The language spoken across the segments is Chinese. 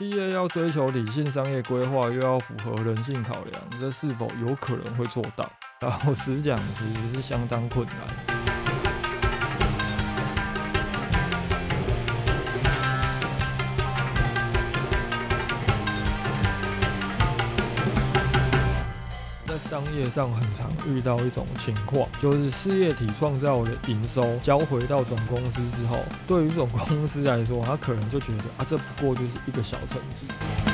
企业要追求理性商业规划，又要符合人性考量，这是否有可能会做到？然后实讲其实是相当困难。商业上很常遇到一种情况，就是事业体创造的营收交回到总公司之后，对于总公司来说，他可能就觉得啊，这不过就是一个小成绩。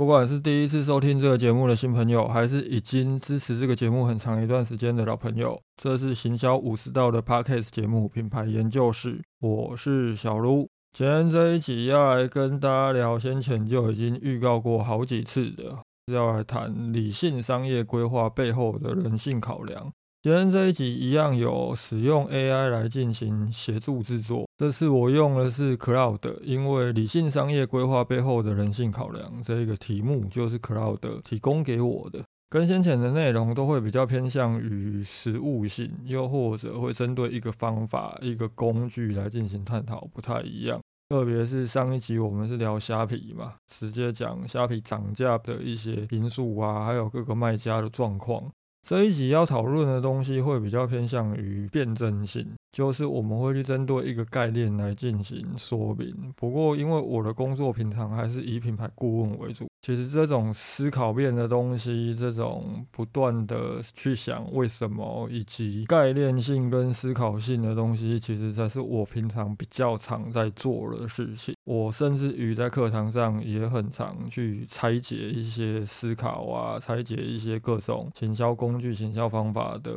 不管是第一次收听这个节目的新朋友，还是已经支持这个节目很长一段时间的老朋友，这是行销五十道的 Podcast 节目品牌研究室，我是小卢。今天这一集要来跟大家聊，先前就已经预告过好几次的，要来谈理性商业规划背后的人性考量。今天这一集一样有使用 AI 来进行协助制作，这次我用的是 Cloud，因为理性商业规划背后的人性考量这一个题目就是 Cloud 提供给我的，跟先前的内容都会比较偏向于实务性，又或者会针对一个方法、一个工具来进行探讨，不太一样。特别是上一集我们是聊虾皮嘛，直接讲虾皮涨价的一些因素啊，还有各个卖家的状况。这一集要讨论的东西会比较偏向于辩证性，就是我们会去针对一个概念来进行说明。不过，因为我的工作平常还是以品牌顾问为主，其实这种思考面的东西，这种不断的去想为什么，以及概念性跟思考性的东西，其实才是我平常比较常在做的事情。我甚至于在课堂上也很常去拆解一些思考啊，拆解一些各种行销工具、行销方法的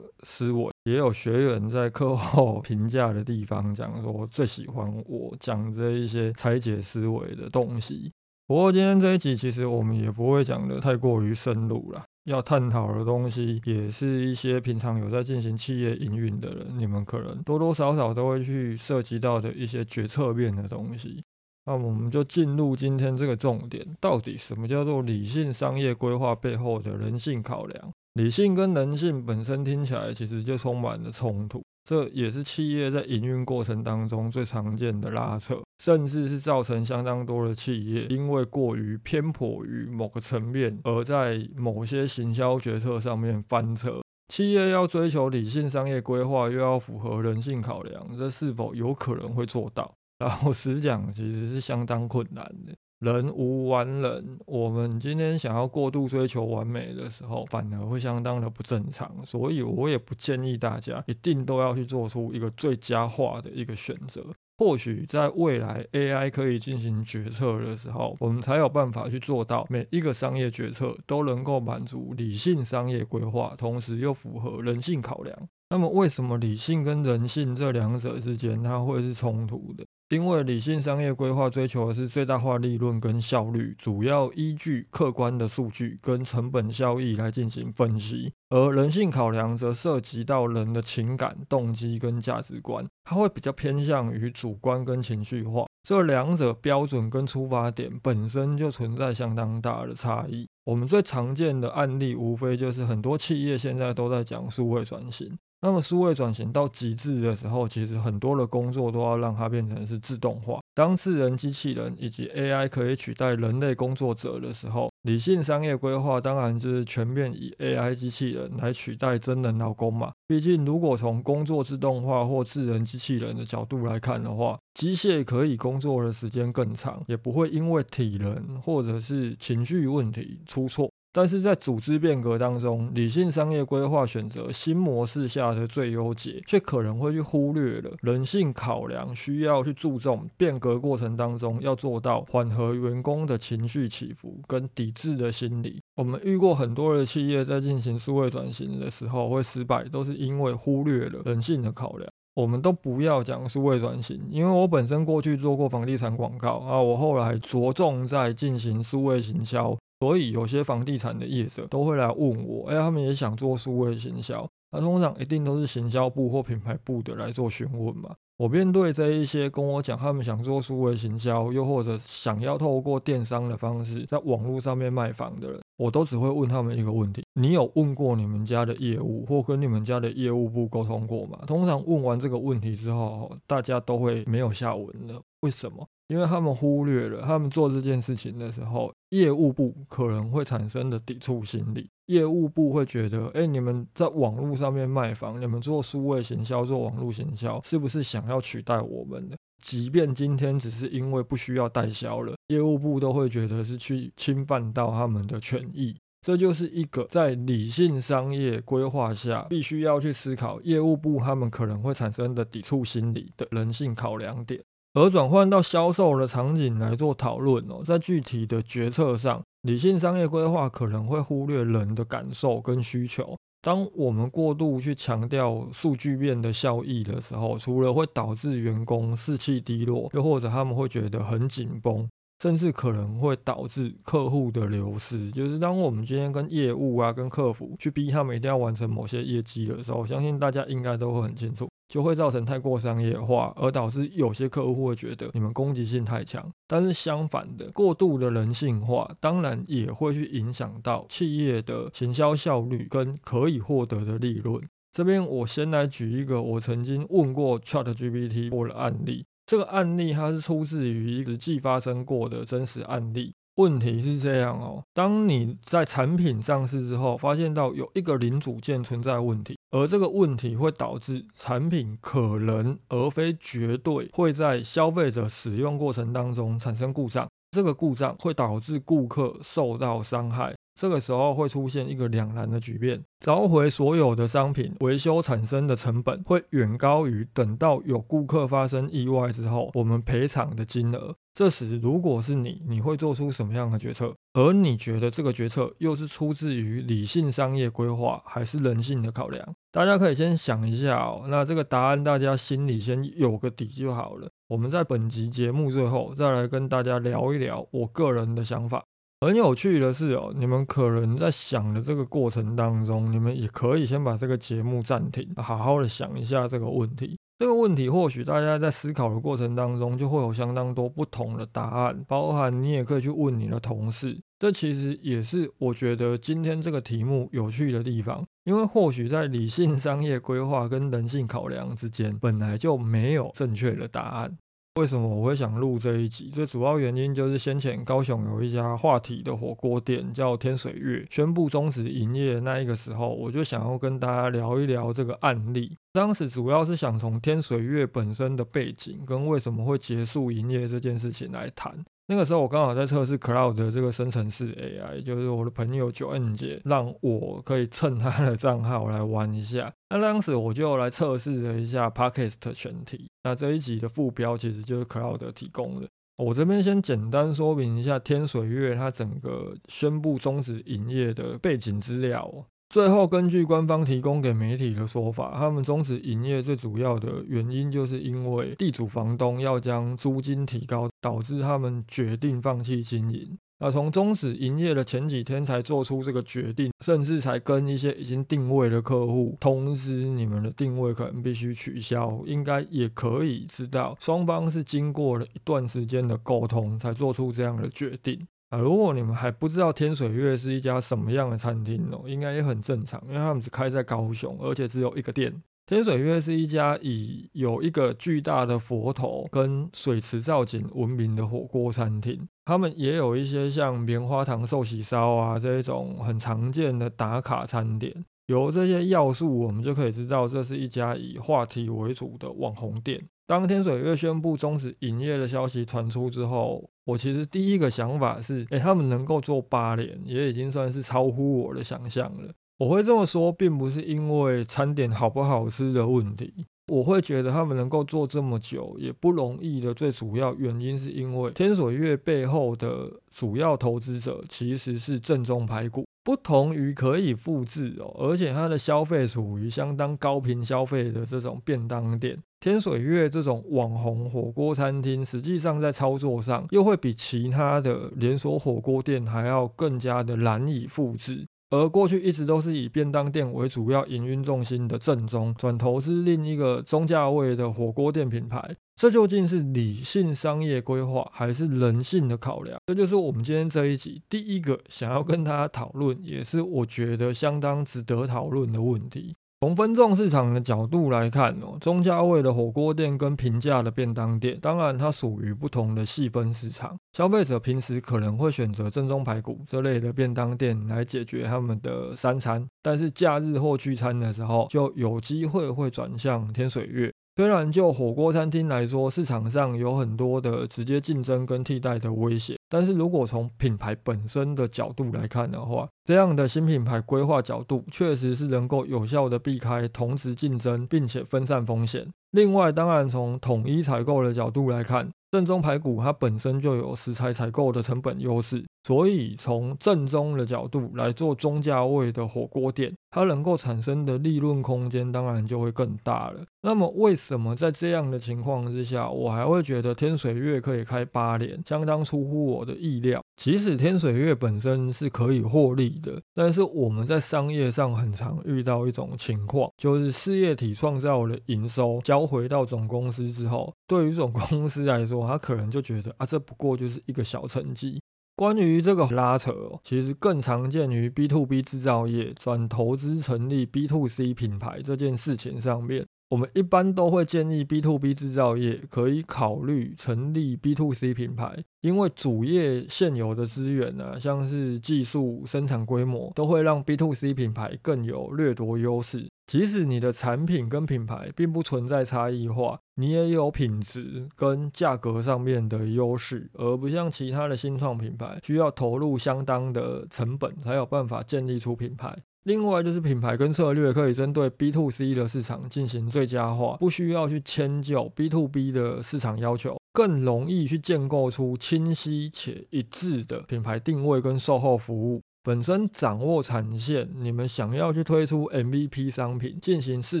思维。也有学员在课后 评价的地方讲说，最喜欢我讲这一些拆解思维的东西。不过今天这一集其实我们也不会讲的太过于深入了，要探讨的东西也是一些平常有在进行企业营运的人，你们可能多多少少都会去涉及到的一些决策面的东西。那我们就进入今天这个重点，到底什么叫做理性商业规划背后的人性考量？理性跟人性本身听起来其实就充满了冲突，这也是企业在营运过程当中最常见的拉扯，甚至是造成相当多的企业因为过于偏颇于某个层面，而在某些行销决策上面翻车。企业要追求理性商业规划，又要符合人性考量，这是否有可能会做到？然后实讲其实是相当困难的，人无完人。我们今天想要过度追求完美的时候，反而会相当的不正常。所以我也不建议大家一定都要去做出一个最佳化的一个选择。或许在未来 AI 可以进行决策的时候，我们才有办法去做到每一个商业决策都能够满足理性商业规划，同时又符合人性考量。那么为什么理性跟人性这两者之间它会是冲突的？因为理性商业规划追求的是最大化利润跟效率，主要依据客观的数据跟成本效益来进行分析；而人性考量则涉及到人的情感、动机跟价值观，它会比较偏向于主观跟情绪化。这两者标准跟出发点本身就存在相当大的差异。我们最常见的案例，无非就是很多企业现在都在讲数位转型。那么，数位转型到极致的时候，其实很多的工作都要让它变成是自动化。当智能机器人以及 AI 可以取代人类工作者的时候，理性商业规划当然就是全面以 AI 机器人来取代真人劳工嘛。毕竟，如果从工作自动化或智能机器人的角度来看的话，机械可以工作的时间更长，也不会因为体能或者是情绪问题出错。但是在组织变革当中，理性商业规划选择新模式下的最优解，却可能会去忽略了人性考量，需要去注重变革过程当中要做到缓和员工的情绪起伏跟抵制的心理。我们遇过很多的企业在进行数位转型的时候会失败，都是因为忽略了人性的考量。我们都不要讲数位转型，因为我本身过去做过房地产广告啊，我后来着重在进行数位行销。所以有些房地产的业者都会来问我，哎，他们也想做数位行销，那通常一定都是行销部或品牌部的来做询问嘛。我面对这一些跟我讲他们想做数位行销，又或者想要透过电商的方式在网络上面卖房的人，我都只会问他们一个问题：你有问过你们家的业务或跟你们家的业务部沟通过吗？通常问完这个问题之后，大家都会没有下文了。为什么？因为他们忽略了他们做这件事情的时候，业务部可能会产生的抵触心理。业务部会觉得，哎，你们在网络上面卖房，你们做数位行销、做网络行销，是不是想要取代我们的？即便今天只是因为不需要代销了，业务部都会觉得是去侵犯到他们的权益。这就是一个在理性商业规划下，必须要去思考业务部他们可能会产生的抵触心理的人性考量点。而转换到销售的场景来做讨论哦，在具体的决策上，理性商业规划可能会忽略人的感受跟需求。当我们过度去强调数据面的效益的时候，除了会导致员工士气低落，又或者他们会觉得很紧绷。甚至可能会导致客户的流失。就是当我们今天跟业务啊、跟客服去逼他们一定要完成某些业绩的时候，我相信大家应该都会很清楚，就会造成太过商业化，而导致有些客户会觉得你们攻击性太强。但是相反的，过度的人性化，当然也会去影响到企业的行销效率跟可以获得的利润。这边我先来举一个我曾经问过 ChatGPT 过的案例。这个案例它是出自于实际发生过的真实案例。问题是这样哦，当你在产品上市之后，发现到有一个零组件存在问题，而这个问题会导致产品可能而非绝对会在消费者使用过程当中产生故障，这个故障会导致顾客受到伤害。这个时候会出现一个两难的局面：召回所有的商品维修产生的成本会远高于等到有顾客发生意外之后我们赔偿的金额。这时，如果是你，你会做出什么样的决策？而你觉得这个决策又是出自于理性商业规划，还是人性的考量？大家可以先想一下哦。那这个答案大家心里先有个底就好了。我们在本集节目最后再来跟大家聊一聊我个人的想法。很有趣的是哦，你们可能在想的这个过程当中，你们也可以先把这个节目暂停，好好的想一下这个问题。这个问题或许大家在思考的过程当中，就会有相当多不同的答案，包含你也可以去问你的同事。这其实也是我觉得今天这个题目有趣的地方，因为或许在理性商业规划跟人性考量之间，本来就没有正确的答案。为什么我会想录这一集？最主要原因就是先前高雄有一家话题的火锅店叫天水月，宣布终止营业那一个时候，我就想要跟大家聊一聊这个案例。当时主要是想从天水月本身的背景跟为什么会结束营业这件事情来谈。那个时候我刚好在测试 Cloud 的这个生成式 AI，就是我的朋友九 N 姐让我可以蹭他的账号来玩一下。那当时我就来测试了一下 Podcast 全体。那这一集的副标其实就是 Cloud 提供的。我这边先简单说明一下天水月它整个宣布终止营业的背景资料。最后，根据官方提供给媒体的说法，他们终止营业最主要的原因，就是因为地主房东要将租金提高，导致他们决定放弃经营。那从终止营业的前几天才做出这个决定，甚至才跟一些已经定位的客户通知，你们的定位可能必须取消。应该也可以知道，双方是经过了一段时间的沟通，才做出这样的决定。啊，如果你们还不知道天水月是一家什么样的餐厅哦，应该也很正常，因为他们只开在高雄，而且只有一个店。天水月是一家以有一个巨大的佛头跟水池造景闻名的火锅餐厅。他们也有一些像棉花糖寿喜烧啊这一种很常见的打卡餐点。由这些要素，我们就可以知道这是一家以话题为主的网红店。当天水月宣布终止营业的消息传出之后，我其实第一个想法是，哎，他们能够做八年，也已经算是超乎我的想象了。我会这么说，并不是因为餐点好不好吃的问题，我会觉得他们能够做这么久也不容易的。最主要原因是因为天水月背后的主要投资者其实是正宗排骨。不同于可以复制哦，而且它的消费属于相当高频消费的这种便当店，天水月这种网红火锅餐厅，实际上在操作上又会比其他的连锁火锅店还要更加的难以复制。而过去一直都是以便当店为主要营运重心的正宗，转投资另一个中价位的火锅店品牌。这究竟是理性商业规划，还是人性的考量？这就是我们今天这一集第一个想要跟大家讨论，也是我觉得相当值得讨论的问题。从分众市场的角度来看哦，中价位的火锅店跟平价的便当店，当然它属于不同的细分市场。消费者平时可能会选择正宗排骨这类的便当店来解决他们的三餐，但是假日或聚餐的时候，就有机会会转向天水月。虽然就火锅餐厅来说，市场上有很多的直接竞争跟替代的威胁。但是如果从品牌本身的角度来看的话，这样的新品牌规划角度确实是能够有效的避开同质竞争，并且分散风险。另外，当然从统一采购的角度来看，正宗排骨它本身就有食材采购的成本优势，所以从正宗的角度来做中价位的火锅店，它能够产生的利润空间当然就会更大了。那么为什么在这样的情况之下，我还会觉得天水月可以开八年，相当出乎我的意料。即使天水月本身是可以获利的，但是我们在商业上很常遇到一种情况，就是事业体创造了营收交回到总公司之后，对于总公司来说，他可能就觉得啊，这不过就是一个小成绩。关于这个拉扯，其实更常见于 B to B 制造业转投资成立 B to C 品牌这件事情上面。我们一般都会建议 B to B 制造业可以考虑成立 B to C 品牌，因为主业现有的资源呢，像是技术、生产规模，都会让 B to C 品牌更有掠夺优势。即使你的产品跟品牌并不存在差异化，你也有品质跟价格上面的优势，而不像其他的新创品牌需要投入相当的成本才有办法建立出品牌。另外就是品牌跟策略可以针对 B to C 的市场进行最佳化，不需要去迁就 B to B 的市场要求，更容易去建构出清晰且一致的品牌定位跟售后服务。本身掌握产线，你们想要去推出 MVP 商品进行市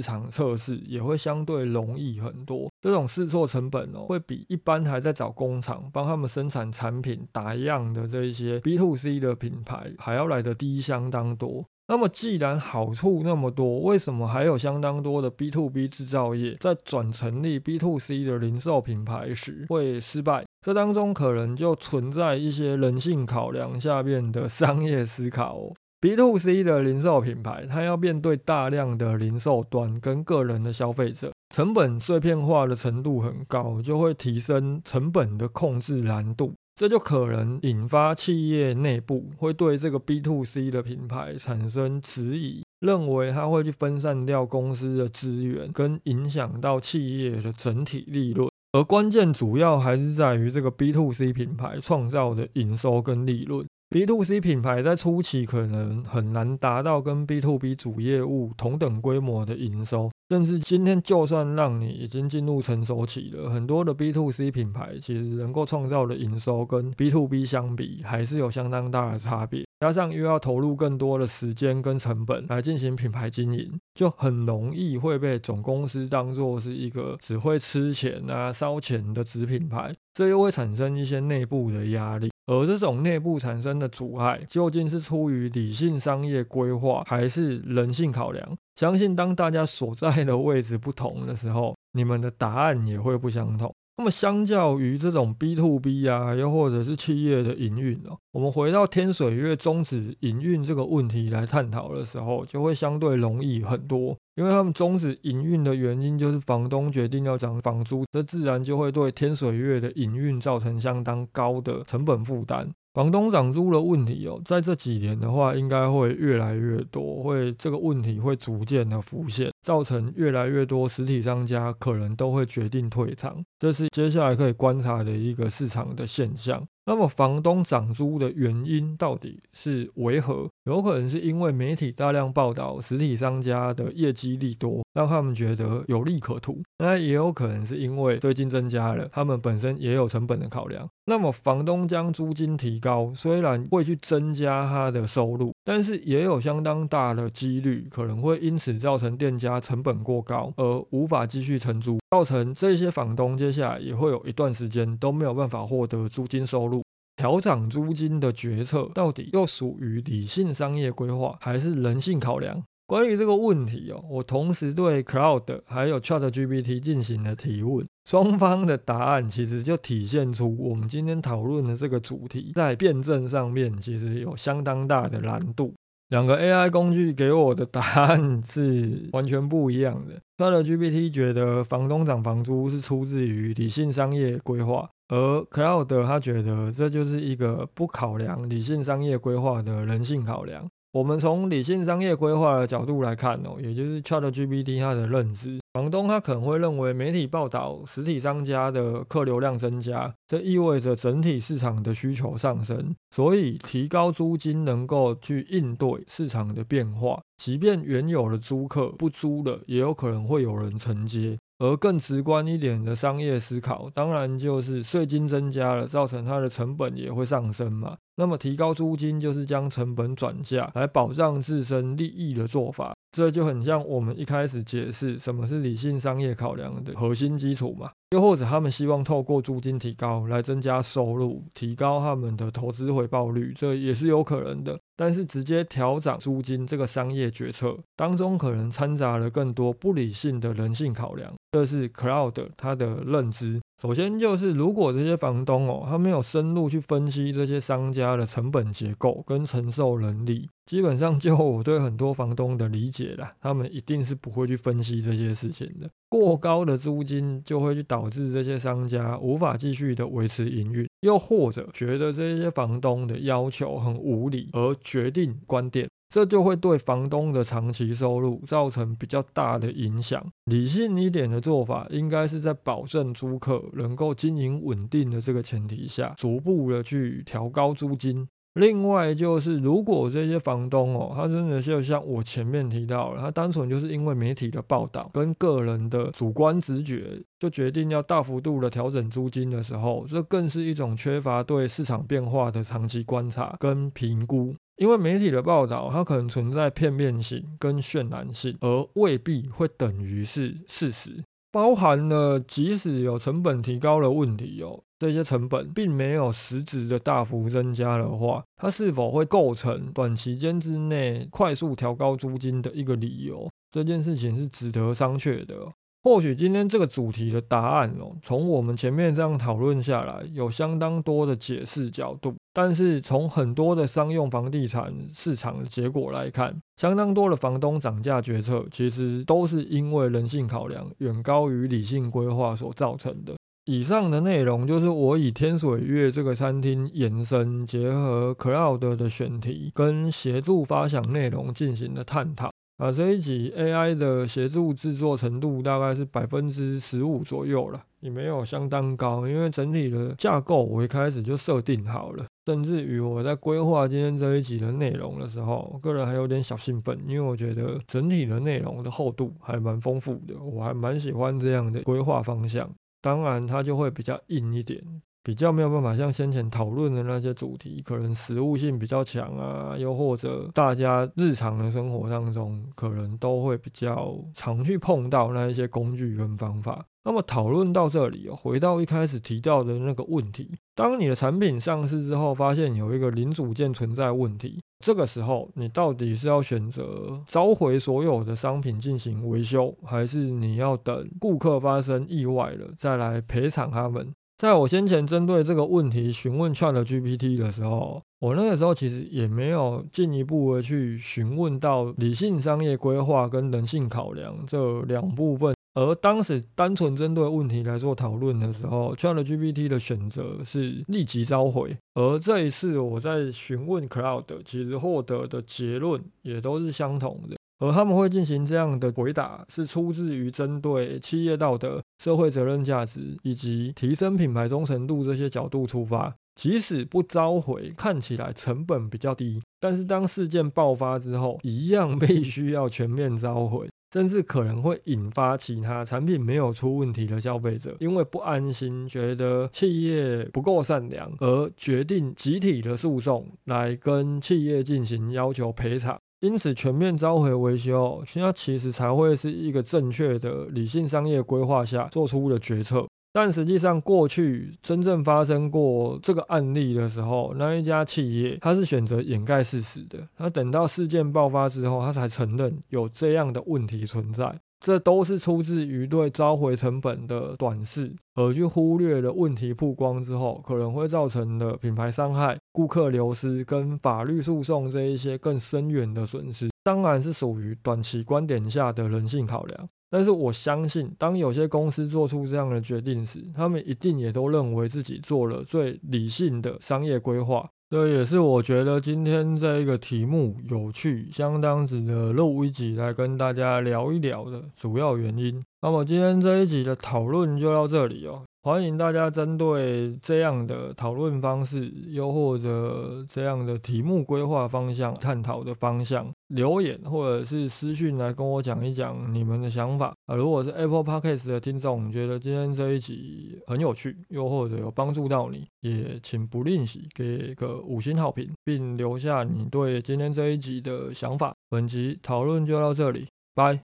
场测试，也会相对容易很多。这种试错成本哦，会比一般还在找工厂帮他们生产产品打样的这一些 B to C 的品牌还要来得低相当多。那么既然好处那么多，为什么还有相当多的 B to B 制造业在转成立 B to C 的零售品牌时会失败？这当中可能就存在一些人性考量下面的商业思考。哦 B to C 的零售品牌，它要面对大量的零售端跟个人的消费者，成本碎片化的程度很高，就会提升成本的控制难度。这就可能引发企业内部会对这个 B to C 的品牌产生质疑，认为它会去分散掉公司的资源，跟影响到企业的整体利润。而关键主要还是在于这个 B to C 品牌创造的营收跟利润。B to C 品牌在初期可能很难达到跟 B to B 主业务同等规模的营收。甚至今天，就算让你已经进入成熟期了，很多的 B to C 品牌其实能够创造的营收跟 B to B 相比，还是有相当大的差别。加上又要投入更多的时间跟成本来进行品牌经营，就很容易会被总公司当做是一个只会吃钱啊、烧钱的子品牌，这又会产生一些内部的压力。而这种内部产生的阻碍，究竟是出于理性商业规划，还是人性考量？相信当大家所在的位置不同的时候，你们的答案也会不相同。那么，相较于这种 B to B 啊，又或者是企业的营运哦，我们回到天水月终止营运这个问题来探讨的时候，就会相对容易很多。因为他们终止营运的原因就是房东决定要涨房租，这自然就会对天水月的营运造成相当高的成本负担。房东涨租的问题哦，在这几年的话，应该会越来越多，会这个问题会逐渐的浮现，造成越来越多实体商家可能都会决定退场，这是接下来可以观察的一个市场的现象。那么房东涨租的原因到底是为何？有可能是因为媒体大量报道实体商家的业绩利多，让他们觉得有利可图。那也有可能是因为最近增加了，他们本身也有成本的考量。那么房东将租金提高，虽然会去增加他的收入，但是也有相当大的几率可能会因此造成店家成本过高，而无法继续承租，造成这些房东接下来也会有一段时间都没有办法获得租金收入。调涨租金的决策到底又属于理性商业规划还是人性考量？关于这个问题哦，我同时对 Cloud 还有 ChatGPT 进行了提问。双方的答案其实就体现出我们今天讨论的这个主题在辩证上面其实有相当大的难度。两个 AI 工具给我的答案是完全不一样的。ChatGPT 觉得房东涨房租是出自于理性商业规划，而 Cloud 他觉得这就是一个不考量理性商业规划的人性考量。我们从理性商业规划的角度来看哦，也就是 ChatGPT 它的认知，房东他可能会认为媒体报道实体商家的客流量增加，这意味着整体市场的需求上升，所以提高租金能够去应对市场的变化，即便原有的租客不租了，也有可能会有人承接。而更直观一点的商业思考，当然就是税金增加了，造成它的成本也会上升嘛。那么提高租金就是将成本转嫁来保障自身利益的做法，这就很像我们一开始解释什么是理性商业考量的核心基础嘛。又或者他们希望透过租金提高来增加收入，提高他们的投资回报率，这也是有可能的。但是直接调涨租金这个商业决策当中，可能掺杂了更多不理性的人性考量。这是 Cloud 它的认知。首先就是，如果这些房东哦，他没有深入去分析这些商家的成本结构跟承受能力，基本上就我对很多房东的理解啦，他们一定是不会去分析这些事情的。过高的租金就会去导致这些商家无法继续的维持营运，又或者觉得这些房东的要求很无理而决定关店。这就会对房东的长期收入造成比较大的影响。理性一点的做法，应该是在保证租客能够经营稳定的这个前提下，逐步的去调高租金。另外就是，如果这些房东哦，他真的就像我前面提到了，他单纯就是因为媒体的报道跟个人的主观直觉，就决定要大幅度的调整租金的时候，这更是一种缺乏对市场变化的长期观察跟评估。因为媒体的报道，它可能存在片面性跟渲染性，而未必会等于是事实。包含了即使有成本提高的问题哦，这些成本并没有实质的大幅增加的话，它是否会构成短期间之内快速调高租金的一个理由？这件事情是值得商榷的。或许今天这个主题的答案哦，从我们前面这样讨论下来，有相当多的解释角度。但是从很多的商用房地产市场的结果来看，相当多的房东涨价决策，其实都是因为人性考量远高于理性规划所造成的。以上的内容就是我以天水月这个餐厅延伸，结合 Cloud 的选题跟协助发想内容进行的探讨。啊，这一集 AI 的协助制作程度大概是百分之十五左右了，也没有相当高，因为整体的架构我一开始就设定好了，甚至于我在规划今天这一集的内容的时候，我个人还有点小兴奋，因为我觉得整体的内容的厚度还蛮丰富的，我还蛮喜欢这样的规划方向，当然它就会比较硬一点。比较没有办法像先前讨论的那些主题，可能实物性比较强啊，又或者大家日常的生活当中，可能都会比较常去碰到那一些工具跟方法。那么讨论到这里，回到一开始提到的那个问题：当你的产品上市之后，发现有一个零组件存在问题，这个时候你到底是要选择召回所有的商品进行维修，还是你要等顾客发生意外了再来赔偿他们？在我先前针对这个问题询问 Chat GPT 的时候，我那个时候其实也没有进一步的去询问到理性商业规划跟人性考量这两部分。而当时单纯针对问题来做讨论的时候，Chat GPT 的选择是立即召回。而这一次我在询问 Cloud，其实获得的结论也都是相同的。而他们会进行这样的回答，是出自于针对企业道德、社会责任价值以及提升品牌忠诚度这些角度出发。即使不召回，看起来成本比较低，但是当事件爆发之后，一样 必须要全面召回，甚至可能会引发其他产品没有出问题的消费者，因为不安心，觉得企业不够善良，而决定集体的诉讼来跟企业进行要求赔偿。因此，全面召回维修，现在其实才会是一个正确的理性商业规划下做出的决策。但实际上，过去真正发生过这个案例的时候，那一家企业他是选择掩盖事实的。他等到事件爆发之后，他才承认有这样的问题存在。这都是出自于对召回成本的短视，而去忽略了问题曝光之后可能会造成的品牌伤害、顾客流失跟法律诉讼这一些更深远的损失，当然是属于短期观点下的人性考量。但是我相信，当有些公司做出这样的决定时，他们一定也都认为自己做了最理性的商业规划。这也是我觉得今天这一个题目有趣，相当值得录一集来跟大家聊一聊的主要原因。那么今天这一集的讨论就到这里哦。欢迎大家针对这样的讨论方式，又或者这样的题目规划方向、探讨的方向，留言或者是私讯来跟我讲一讲你们的想法啊。如果是 Apple Podcast 的听众，觉得今天这一集很有趣，又或者有帮助到你，也请不吝惜给个五星好评，并留下你对今天这一集的想法。本集讨论就到这里，拜。